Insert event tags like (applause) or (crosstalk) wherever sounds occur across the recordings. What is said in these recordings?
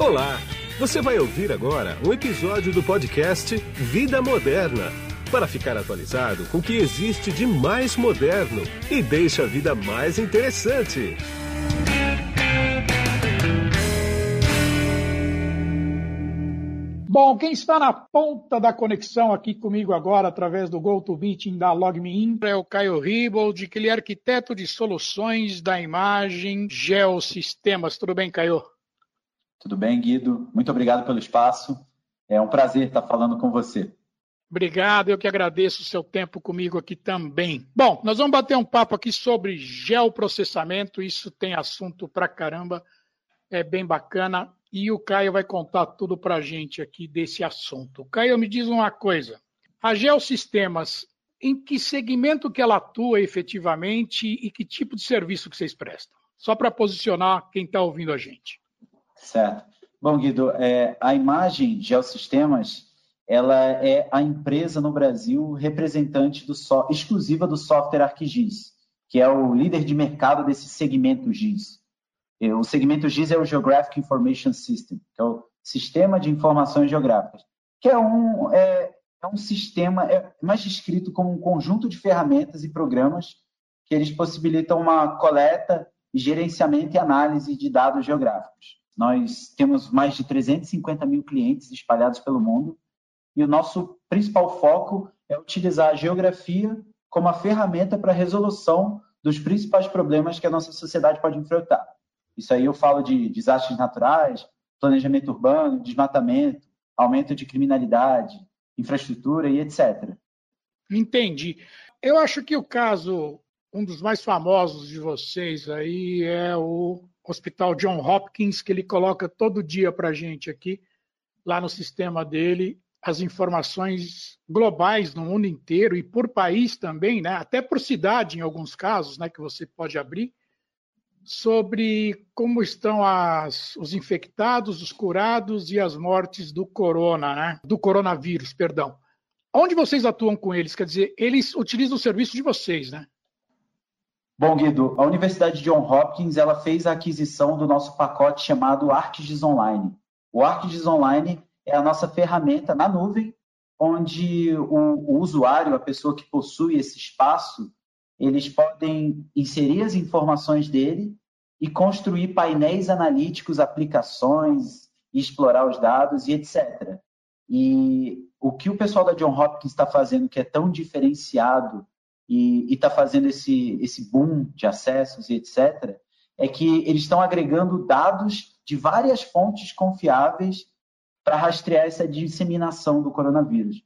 Olá! Você vai ouvir agora um episódio do podcast Vida Moderna para ficar atualizado com o que existe de mais moderno e deixa a vida mais interessante. Bom, quem está na ponta da conexão aqui comigo agora, através do GoToMeeting da LogMeIn, é o Caio Ribold, que ele é arquiteto de soluções da imagem Geosistemas. Tudo bem, Caio? Tudo bem, Guido? Muito obrigado pelo espaço. É um prazer estar falando com você. Obrigado, eu que agradeço o seu tempo comigo aqui também. Bom, nós vamos bater um papo aqui sobre geoprocessamento, isso tem assunto pra caramba, é bem bacana, e o Caio vai contar tudo pra gente aqui desse assunto. Caio, me diz uma coisa, a Geosistemas, em que segmento que ela atua efetivamente e que tipo de serviço que vocês prestam? Só para posicionar quem está ouvindo a gente. Certo. Bom, Guido, é, a imagem Geosistemas, ela é a empresa no Brasil representante do so, exclusiva do software ArcGIS, que é o líder de mercado desse segmento GIS. O segmento GIS é o Geographic Information System, que é o Sistema de Informações Geográficas, que é um, é, é um sistema, é mais descrito como um conjunto de ferramentas e programas que eles possibilitam uma coleta, gerenciamento e análise de dados geográficos. Nós temos mais de 350 mil clientes espalhados pelo mundo e o nosso principal foco é utilizar a geografia como a ferramenta para a resolução dos principais problemas que a nossa sociedade pode enfrentar. Isso aí eu falo de desastres naturais, planejamento urbano, desmatamento, aumento de criminalidade, infraestrutura e etc. Entendi. Eu acho que o caso, um dos mais famosos de vocês aí é o Hospital John Hopkins, que ele coloca todo dia para a gente aqui, lá no sistema dele, as informações globais no mundo inteiro e por país também, né? até por cidade em alguns casos, né? que você pode abrir, sobre como estão as, os infectados, os curados e as mortes do corona, né? do coronavírus, perdão. Onde vocês atuam com eles? Quer dizer, eles utilizam o serviço de vocês, né? Bom, Guido, a Universidade John Hopkins ela fez a aquisição do nosso pacote chamado ArcGIS Online. O ArcGIS Online é a nossa ferramenta na nuvem, onde o, o usuário, a pessoa que possui esse espaço, eles podem inserir as informações dele e construir painéis analíticos, aplicações, explorar os dados e etc. E o que o pessoal da John Hopkins está fazendo que é tão diferenciado e está fazendo esse, esse boom de acessos e etc., é que eles estão agregando dados de várias fontes confiáveis para rastrear essa disseminação do coronavírus.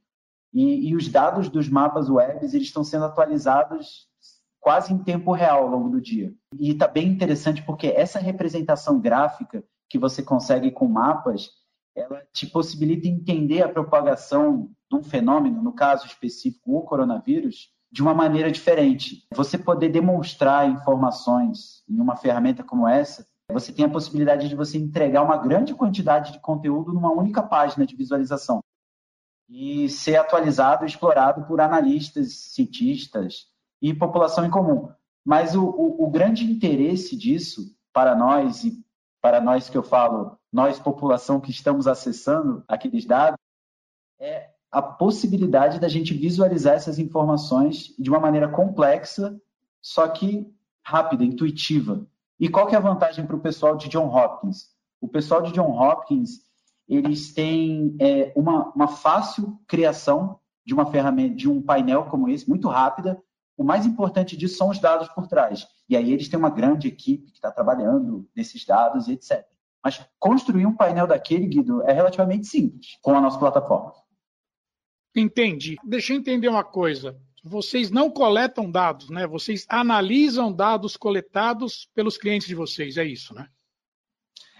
E, e, os dados dos mapas webs eles estão sendo atualizados quase em tempo real ao longo do dia. E está bem interessante porque essa representação gráfica que você consegue com mapas, ela te possibilita entender a propagação de um fenômeno, no caso específico o coronavírus, de uma maneira diferente. Você poder demonstrar informações em uma ferramenta como essa, você tem a possibilidade de você entregar uma grande quantidade de conteúdo numa única página de visualização e ser atualizado e explorado por analistas, cientistas e população em comum. Mas o, o, o grande interesse disso para nós e para nós que eu falo, nós população que estamos acessando aqueles dados, é a possibilidade da gente visualizar essas informações de uma maneira complexa, só que rápida, intuitiva. E qual que é a vantagem para o pessoal de John Hopkins? O pessoal de John Hopkins, eles têm é, uma, uma fácil criação de uma ferramenta, de um painel como esse, muito rápida. O mais importante disso são os dados por trás. E aí eles têm uma grande equipe que está trabalhando nesses dados, etc. Mas construir um painel daquele, Guido, é relativamente simples com a nossa plataforma. Entendi. Deixa eu entender uma coisa. Vocês não coletam dados, né? Vocês analisam dados coletados pelos clientes de vocês, é isso, né?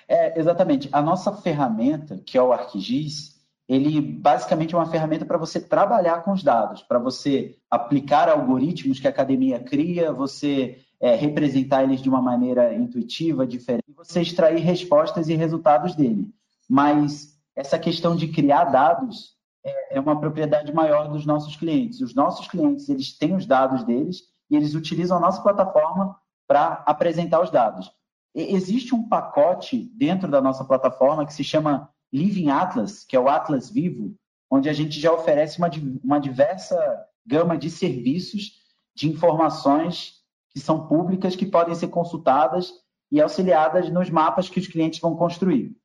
É, exatamente. A nossa ferramenta, que é o ArcGIS, ele basicamente é uma ferramenta para você trabalhar com os dados, para você aplicar algoritmos que a academia cria, você é, representar eles de uma maneira intuitiva, diferente, você extrair respostas e resultados dele. Mas essa questão de criar dados é, uma propriedade maior dos nossos clientes. Os nossos clientes eles têm os dados deles e eles utilizam a nossa plataforma para apresentar os dados. existe um pacote dentro da nossa plataforma que se chama Living Atlas, que é o Atlas Vivo, onde a gente já oferece uma, uma diversa gama de serviços, de informações que são públicas, que podem ser consultadas e auxiliadas nos mapas que os clientes vão construir.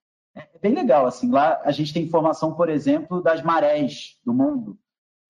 É bem legal, assim, lá a gente tem informação, por exemplo, das marés do mundo,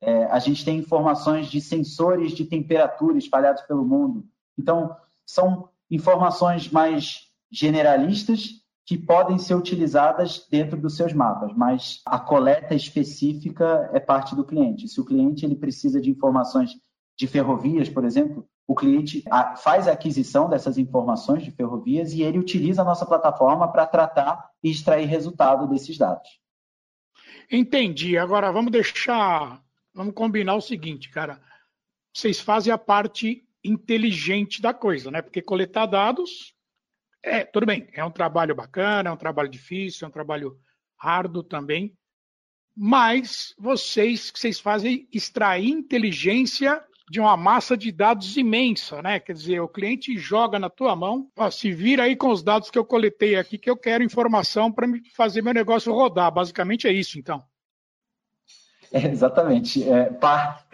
é, a gente tem informações de sensores de temperatura espalhados pelo mundo. Então, são informações mais generalistas que podem ser utilizadas dentro dos seus mapas, mas a coleta específica é parte do cliente. Se o cliente ele precisa de informações de ferrovias, por exemplo, o cliente faz a aquisição dessas informações de ferrovias e ele utiliza a nossa plataforma para tratar e extrair resultado desses dados. Entendi. Agora vamos deixar, vamos combinar o seguinte, cara. Vocês fazem a parte inteligente da coisa, né? Porque coletar dados é, tudo bem, é um trabalho bacana, é um trabalho difícil, é um trabalho árduo também, mas vocês vocês fazem extrair inteligência de uma massa de dados imensa, né? Quer dizer, o cliente joga na tua mão, ó, se vira aí com os dados que eu coletei aqui, que eu quero informação para fazer meu negócio rodar. Basicamente é isso, então. É, exatamente. É,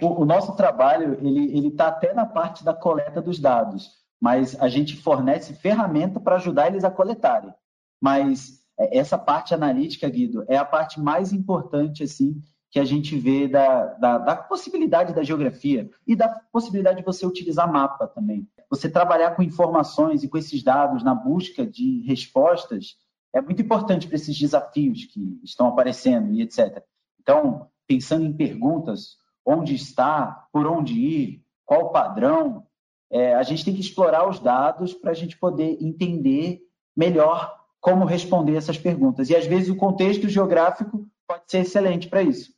o, o, nosso trabalho ele está até na parte da coleta dos dados mas a gente fornece ferramenta para ajudar eles a coletarem. Mas é, essa parte analítica, Guido, é a parte mais importante assim que a gente vê da, da, da, possibilidade da geografia e da possibilidade de você utilizar mapa também. Você trabalhar com informações e com esses dados na busca de respostas é muito importante para esses desafios que estão aparecendo e etc. Então, pensando em perguntas, onde está, por onde ir, qual o padrão, é, a gente tem que explorar os dados para a gente poder entender melhor como responder essas perguntas. E às vezes o contexto geográfico pode ser excelente para isso.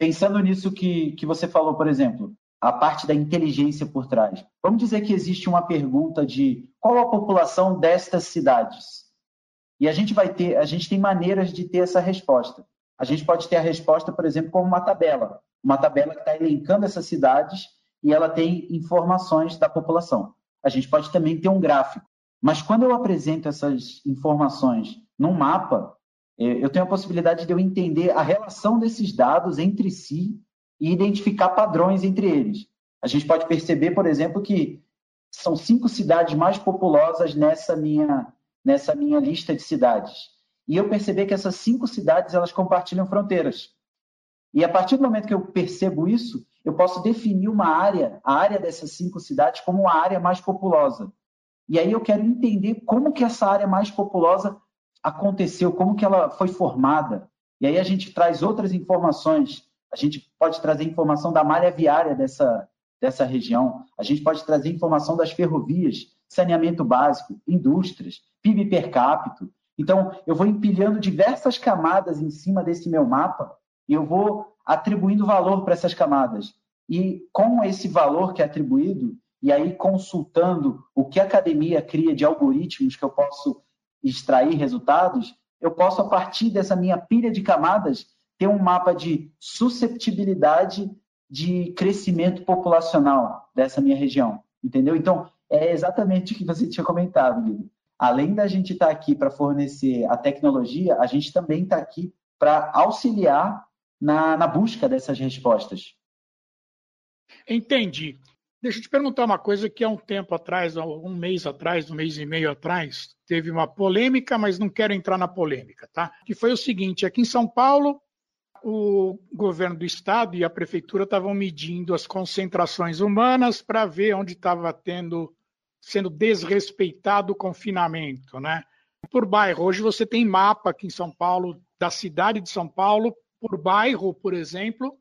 Pensando nisso que, que você falou, por exemplo, a parte da inteligência por trás. Vamos dizer que existe uma pergunta de qual a população destas cidades? E a gente vai ter, a gente tem maneiras de ter essa resposta. A gente pode ter a resposta, por exemplo, como uma tabela, uma tabela que está elencando essas cidades e ela tem informações da população. A gente pode também ter um gráfico. Mas quando eu apresento essas informações num mapa, eu tenho a possibilidade de eu entender a relação desses dados entre si e identificar padrões entre eles. A gente pode perceber, por exemplo, que são cinco cidades mais populosas nessa minha, nessa minha lista de cidades. E eu perceber que essas cinco cidades elas compartilham fronteiras. E a partir do momento que eu percebo isso, eu posso definir uma área, a área dessas cinco cidades, como a área mais populosa. E aí eu quero entender como que essa área mais populosa aconteceu, como que ela foi formada. E aí a gente traz outras informações. A gente pode trazer informação da malha viária dessa, dessa região. A gente pode trazer informação das ferrovias, saneamento básico, indústrias, PIB per capita. Então, eu vou empilhando diversas camadas em cima desse meu mapa e eu vou atribuindo valor para essas camadas. E com esse valor que é atribuído, e aí consultando o que a academia cria de algoritmos que eu posso extrair resultados, eu posso, a partir dessa minha pilha de camadas, ter um mapa de susceptibilidade de crescimento populacional dessa minha região. Entendeu? Então, é exatamente o que você tinha comentado, Guido. Além da gente estar tá aqui para fornecer a tecnologia, a gente também está aqui para auxiliar na, na busca dessas respostas. Entendi. Deixa eu te perguntar uma coisa que há um tempo atrás, um mês atrás, um mês e meio atrás, teve uma polêmica, mas não quero entrar na polêmica, tá? Que foi o seguinte: aqui em São Paulo, o governo do estado e a prefeitura estavam medindo as concentrações humanas para ver onde estava tendo sendo desrespeitado o confinamento, né? Por bairro. Hoje você tem mapa aqui em São Paulo da cidade de São Paulo por bairro, por exemplo,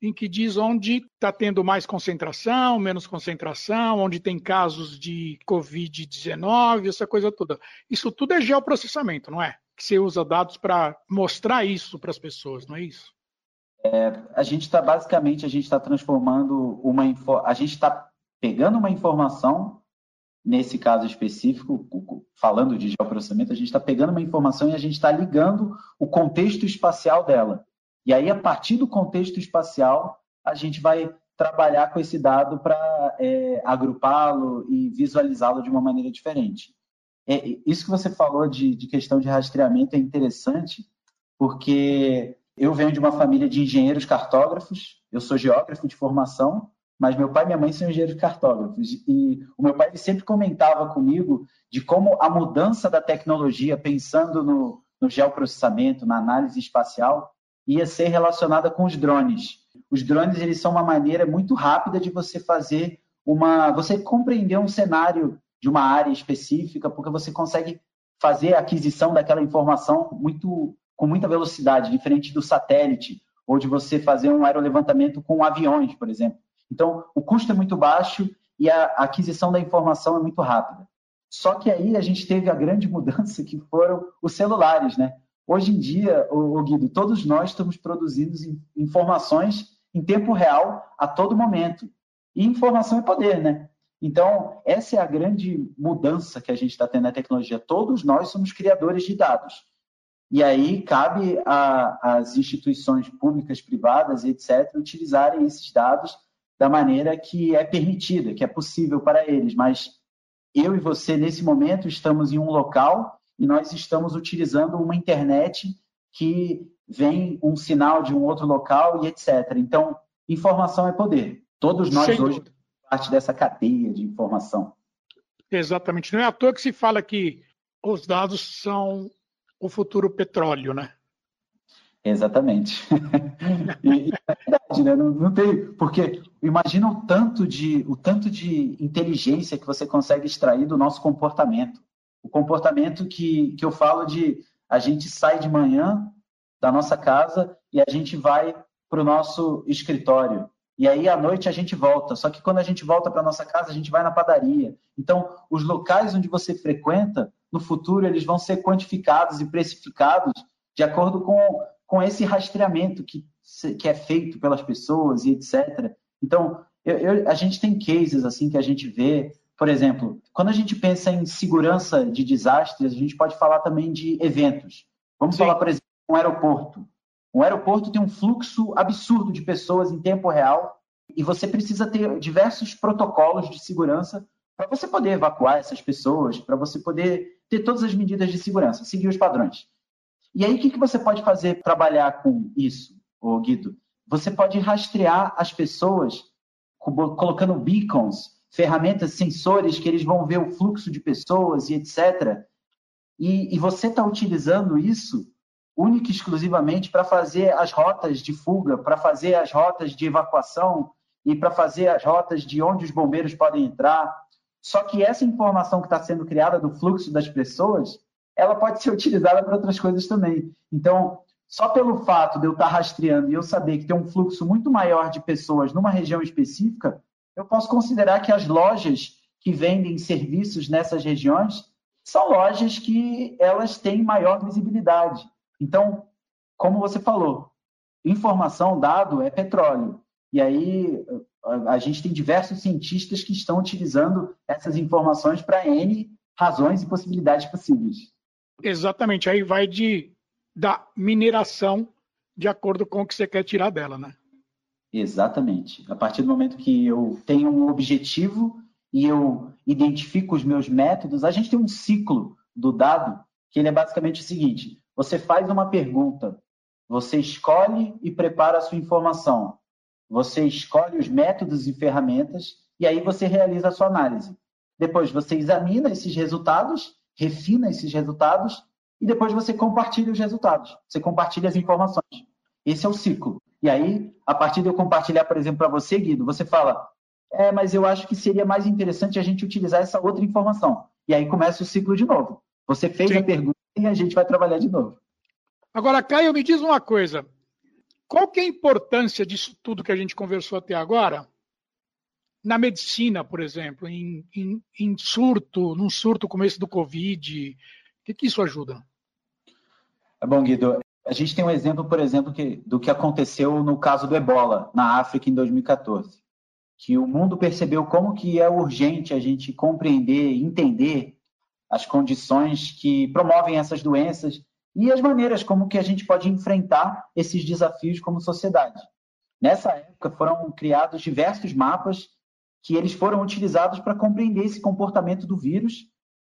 em que diz onde está tendo mais concentração, menos concentração, onde tem casos de Covid-19, essa coisa toda. Isso tudo é geoprocessamento, não é? Que você usa dados para mostrar isso para as pessoas, não é isso? É, a gente está basicamente a gente está transformando uma a gente está pegando uma informação nesse caso específico falando de geoprocessamento a gente está pegando uma informação e a gente está ligando o contexto espacial dela e aí, a partir do contexto espacial, a gente vai trabalhar com esse dado para é, agrupá-lo e visualizá-lo de uma maneira diferente. é, isso que você falou de, de questão de rastreamento é interessante, porque eu venho de uma família de engenheiros cartógrafos, eu sou geógrafo de formação, mas meu pai e minha mãe são engenheiros cartógrafos. E o meu pai sempre comentava comigo de como a mudança da tecnologia, pensando no, no geoprocessamento, na análise espacial, ia ser relacionada com os drones. Os drones eles são uma maneira muito rápida de você fazer uma, você compreender um cenário de uma área específica, porque você consegue fazer a aquisição daquela informação muito com muita velocidade, diferente do satélite ou de você fazer um aerolevantamento com aviões, por exemplo. Então, o custo é muito baixo e a aquisição da informação é muito rápida. Só que aí a gente teve a grande (laughs) mudança que foram os celulares, né? Hoje em dia, o, Guido, todos nós estamos produzindo informações em tempo real a todo momento. E informação é poder, né? Então, essa é a grande mudança que a gente está tendo na tecnologia. Todos nós somos criadores de dados. E aí cabe às instituições públicas, privadas, etc., utilizarem esses dados da maneira que é permitida, que é possível para eles. Mas eu e você, nesse momento, estamos em um local e nós estamos utilizando uma internet que vem um sinal de um outro local e etc. Então, informação é poder. Todos nós Sem hoje parte dessa cadeia de informação. Exatamente. Não é à toa que se fala que os dados são o futuro petróleo, né? Exatamente. (laughs) e, é verdade, né? Não, não, tem. Porque imagina o tanto, de, o tanto de inteligência que você consegue extrair do nosso comportamento. O comportamento que, que eu falo de a gente sai de manhã da nossa casa e a gente vai para o nosso escritório. E aí à noite a gente volta. Só que quando a gente volta para nossa casa, a gente vai na padaria. Então, os locais onde você frequenta, no futuro, eles vão ser quantificados e precificados de acordo com, com esse rastreamento que, que é feito pelas pessoas e etc. Então, eu, eu, a gente tem cases assim que a gente vê. Por exemplo, quando a gente pensa em segurança de desastres, a gente pode falar também de eventos. Vamos Sim. falar, por exemplo, um aeroporto. Um aeroporto tem um fluxo absurdo de pessoas em tempo real e você precisa ter diversos protocolos de segurança para você poder evacuar essas pessoas, para você poder ter todas as medidas de segurança, seguir os padrões. E aí, o que, que você pode fazer para trabalhar com isso, Guido? Você pode rastrear as pessoas colocando beacons, ferramentas, sensores que eles vão ver o fluxo de pessoas e etc. E, e você está utilizando isso única e exclusivamente para fazer as rotas de fuga, para fazer as rotas de evacuação e para fazer as rotas de onde os bombeiros podem entrar. Só que essa informação que está sendo criada do fluxo das pessoas, ela pode ser utilizada para outras coisas também. Então, só pelo fato de eu estar tá rastreando e eu saber que tem um fluxo muito maior de pessoas numa região específica, eu posso considerar que as lojas que vendem serviços nessas regiões são lojas que elas têm maior visibilidade. Então, como você falou, informação, dado é petróleo. E aí a gente tem diversos cientistas que estão utilizando essas informações para N razões e possibilidades possíveis. Exatamente. Aí vai de da mineração de acordo com o que você quer tirar dela, né? Exatamente. A partir do momento que eu tenho um objetivo e eu identifico os meus métodos, a gente tem um ciclo do dado que ele é basicamente o seguinte: você faz uma pergunta, você escolhe e prepara a sua informação. Você escolhe os métodos e ferramentas e aí você realiza a sua análise. Depois você examina esses resultados, refina esses resultados e depois você compartilha os resultados. Você compartilha as informações. Esse é o ciclo. E aí, a partir de eu compartilhar, por exemplo, para você, Guido, você fala: é, mas eu acho que seria mais interessante a gente utilizar essa outra informação. E aí começa o ciclo de novo. Você fez Sim. a pergunta, e a gente vai trabalhar de novo. Agora, Caio, me diz uma coisa. Qual que é a importância disso tudo que a gente conversou até agora na medicina, por exemplo, em, em, em surto, num surto como esse do Covid? O que, que isso ajuda? É bom, Guido. A gente tem um exemplo, por exemplo, que, do que aconteceu no caso do ebola, na África, em 2014. Que o mundo percebeu como que é urgente a gente compreender, entender as condições que promovem essas doenças e as maneiras como que a gente pode enfrentar esses desafios como sociedade. Nessa época foram criados diversos mapas que eles foram utilizados para compreender esse comportamento do vírus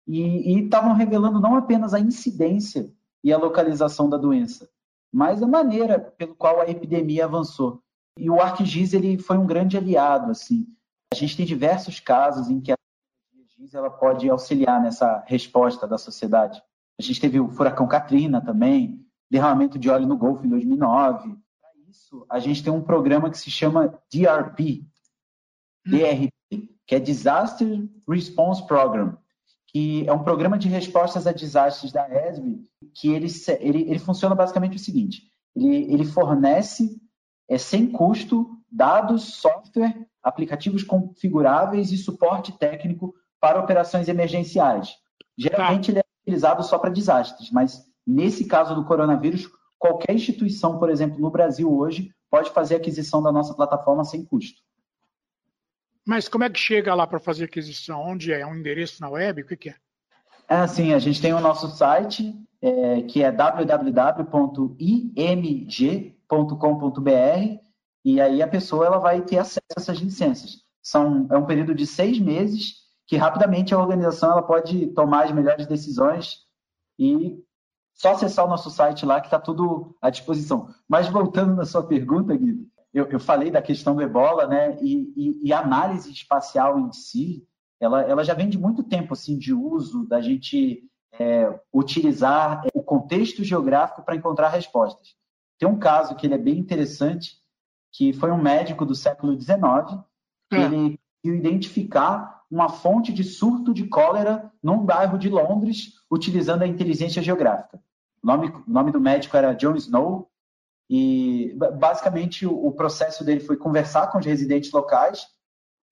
e estavam revelando não apenas a incidência e a localização da doença, mas a maneira pelo qual a epidemia avançou. E o ArcGIS ele foi um grande aliado. Assim. A gente tem diversos casos em que a ArcGIS ela pode auxiliar nessa resposta da sociedade. A gente teve o furacão Katrina também, derramamento de óleo no Golfo em 2009. Para isso, a gente tem um programa que se chama DRP. DRP, que é Disaster Response Program, que é um programa de respostas a desastres da ESB, que ele, ele, ele funciona basicamente o seguinte: ele, ele fornece é, sem custo dados, software, aplicativos configuráveis e suporte técnico para operações emergenciais. Geralmente ele é utilizado só para desastres, mas nesse caso do coronavírus, qualquer instituição, por exemplo, no Brasil hoje, pode fazer aquisição da nossa plataforma sem custo. Mas como é que chega lá para fazer aquisição? Onde é? É um endereço na web? O que, que é? É assim, a gente tem o nosso site, é, que é www.img.com.br, e aí a pessoa ela vai ter acesso a essas licenças. São, é um período de seis meses que rapidamente a organização ela pode tomar as melhores decisões e só acessar o nosso site lá que está tudo à disposição. Mas voltando na sua pergunta, Guido, eu, eu falei da questão do ebola, né? E, e, e, a análise espacial em si, ela, ela já vem de muito tempo assim de uso da gente é, utilizar o contexto geográfico para encontrar respostas. Tem um caso que ele é bem interessante, que foi um médico do século XIX, que é. ele conseguiu identificar uma fonte de surto de cólera num bairro de Londres, utilizando a inteligência geográfica. O nome, o nome do médico era John Snow, e basicamente o, processo dele foi conversar com os residentes locais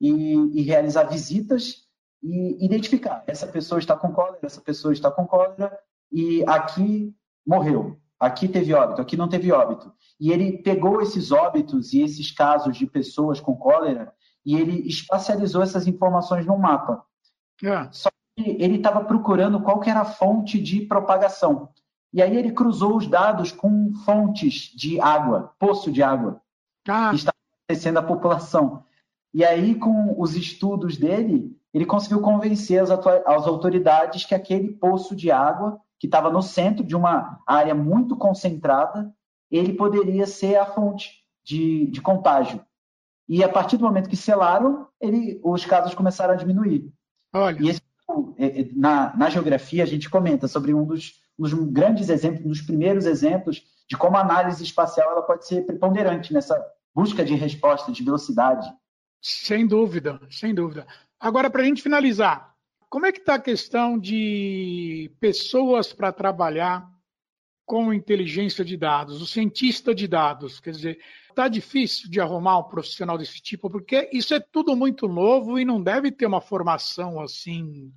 e, e, realizar visitas e identificar essa pessoa está com cólera, essa pessoa está com cólera e aqui morreu, aqui teve óbito, aqui não teve óbito. E ele pegou esses óbitos e esses casos de pessoas com cólera e ele espacializou essas informações num mapa. É. Só que ele estava procurando qual que era a fonte de propagação. E aí ele cruzou os dados com fontes de água, poço de água, ah. que está acontecendo a população. E aí, com os estudos dele, ele conseguiu convencer as, as autoridades que aquele poço de água, que estava no centro de uma área muito concentrada, ele poderia ser a fonte de, de contágio. E a partir do momento que selaram, ele, os casos começaram a diminuir. Olha. E esse, é, é, na, na geografia, a gente comenta sobre um dos dos grandes exemplos, dos primeiros exemplos de como a análise espacial ela pode ser preponderante nessa busca de resposta, de velocidade. Sem dúvida, sem dúvida. Agora, para a gente finalizar, como é que está a questão de pessoas para trabalhar com inteligência de dados, o cientista de dados? Quer dizer, está difícil de arrumar um profissional desse tipo, porque isso é tudo muito novo e não deve ter uma formação assim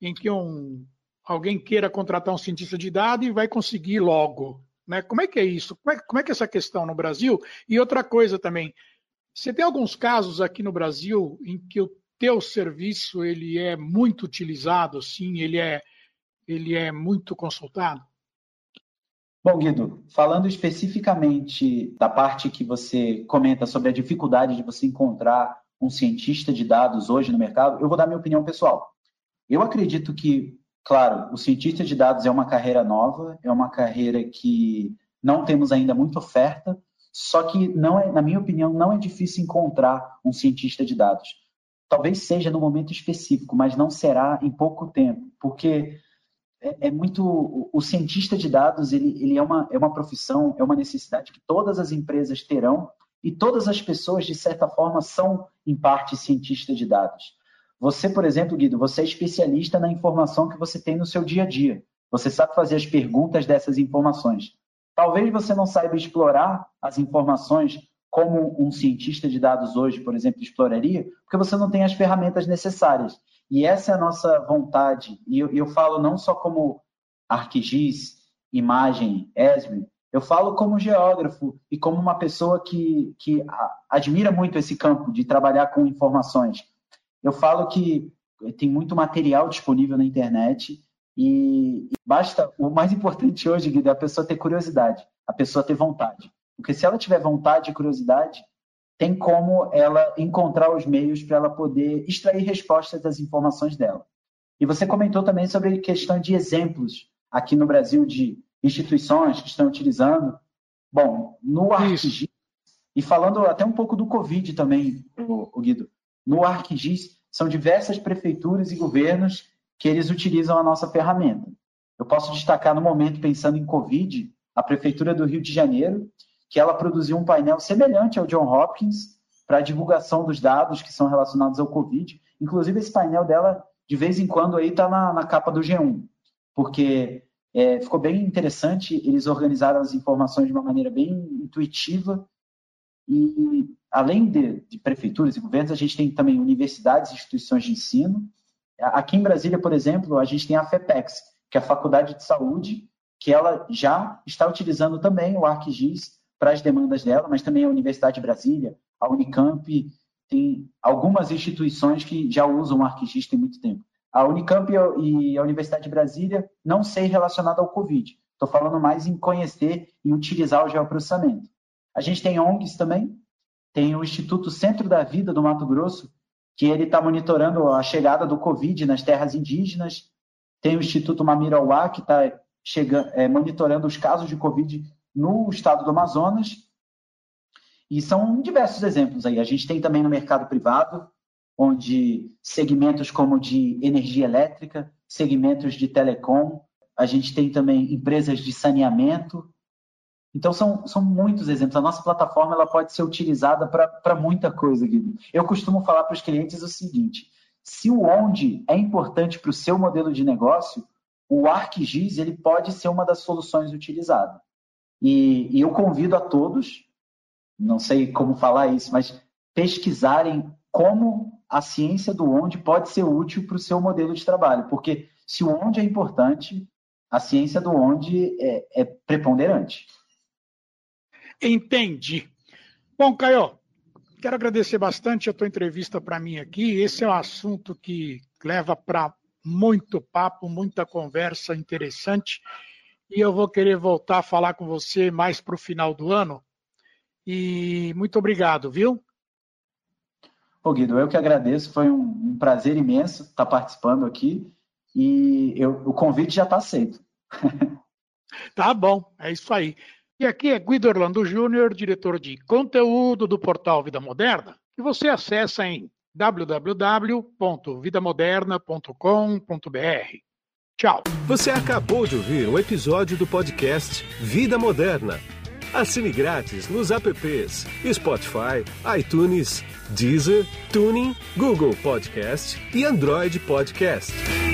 em que um alguém queira contratar um cientista de dados e vai conseguir logo. Né? Como é que é isso? Como é, como é que é essa questão no Brasil? E outra coisa também, você tem alguns casos aqui no Brasil em que o teu serviço ele é muito utilizado, sim, ele é, ele é muito consultado? Bom, Guido, falando especificamente da parte que você comenta sobre a dificuldade de você encontrar um cientista de dados hoje no mercado, eu vou dar minha opinião pessoal. Eu acredito que Claro, o cientista de dados é uma carreira nova, é uma carreira que não temos ainda muita oferta, só que não é, na minha opinião, não é difícil encontrar um cientista de dados. Talvez seja no momento específico, mas não será em pouco tempo, porque é, é muito o cientista de dados ele, ele é, uma, é uma profissão, é uma necessidade que todas as empresas terão e todas as pessoas de certa forma são em parte cientistas de dados. Você, por exemplo, Guido, você é especialista na informação que você tem no seu dia a dia. Você sabe fazer as perguntas dessas informações. Talvez você não saiba explorar as informações como um cientista de dados hoje, por exemplo, exploraria, porque você não tem as ferramentas necessárias. E essa é a nossa vontade. E eu, eu falo não só como ArcGIS, imagem, ESRI, eu falo como geógrafo e como uma pessoa que, que admira muito esse campo de trabalhar com informações. Eu falo que tem muito material disponível na internet e basta. O mais importante hoje, Guido, é a pessoa ter curiosidade, a pessoa ter vontade. Porque se ela tiver vontade e curiosidade, tem como ela encontrar os meios para ela poder extrair respostas das informações dela. E você comentou também sobre questão de exemplos aqui no Brasil de instituições que estão utilizando. Bom, no ArcGIS, e falando até um pouco do Covid também, o, Guido, no ArcGIS são diversas prefeituras e governos que eles utilizam a nossa ferramenta. Eu posso destacar no momento, pensando em Covid, a Prefeitura do Rio de Janeiro, que ela produziu um painel semelhante ao John Hopkins para divulgação dos dados que são relacionados ao Covid. Inclusive, esse painel dela, de vez em quando, aí está na, na, capa do G1, porque é, ficou bem interessante, eles organizaram as informações de uma maneira bem intuitiva e, além de, de prefeituras e governos, a gente tem também universidades e instituições de ensino. Aqui em Brasília, por exemplo, a gente tem a FEPEX, que é a Faculdade de Saúde, que ela já está utilizando também o ArcGIS para as demandas dela, mas também a Universidade de Brasília, a Unicamp, tem algumas instituições que já usam o ArcGIS tem muito tempo. A Unicamp e a Universidade de Brasília não sei relacionado ao Covid. Estou falando mais em conhecer e utilizar o geoprocessamento. A gente tem ONGs também, tem o Instituto Centro da Vida do Mato Grosso, que ele está monitorando a chegada do Covid nas terras indígenas. Tem o Instituto Mamirauá, que está é, monitorando os casos de Covid no estado do Amazonas. E são diversos exemplos aí. A gente tem também no mercado privado, onde segmentos como de energia elétrica, segmentos de telecom, a gente tem também empresas de saneamento. Então, são, são muitos exemplos. A nossa plataforma ela pode ser utilizada para muita coisa, Guido. Eu costumo falar para os clientes o seguinte: se o onde é importante para o seu modelo de negócio, o ArcGIS ele pode ser uma das soluções utilizadas. E, e eu convido a todos, não sei como falar isso, mas pesquisarem como a ciência do onde pode ser útil para o seu modelo de trabalho. Porque se o onde é importante, a ciência do onde é, é preponderante. Entendi. Bom, Caio, quero agradecer bastante a tua entrevista para mim aqui. Esse é um assunto que leva para muito papo, muita conversa interessante. E eu vou querer voltar a falar com você mais para o final do ano. E muito obrigado, viu? Ô Guido, eu que agradeço, foi um, prazer imenso estar participando aqui e eu, o convite já está aceito. (laughs) tá bom, é isso aí. E aqui é Guido Orlando Júnior, diretor de conteúdo do portal Vida Moderna, que você acessa em www.vidamoderna.com.br. Tchau. Você acabou de ouvir um episódio do podcast Vida Moderna. Assine grátis nos apps Spotify, iTunes, Deezer, Tuning, Google Podcast e Android Podcast.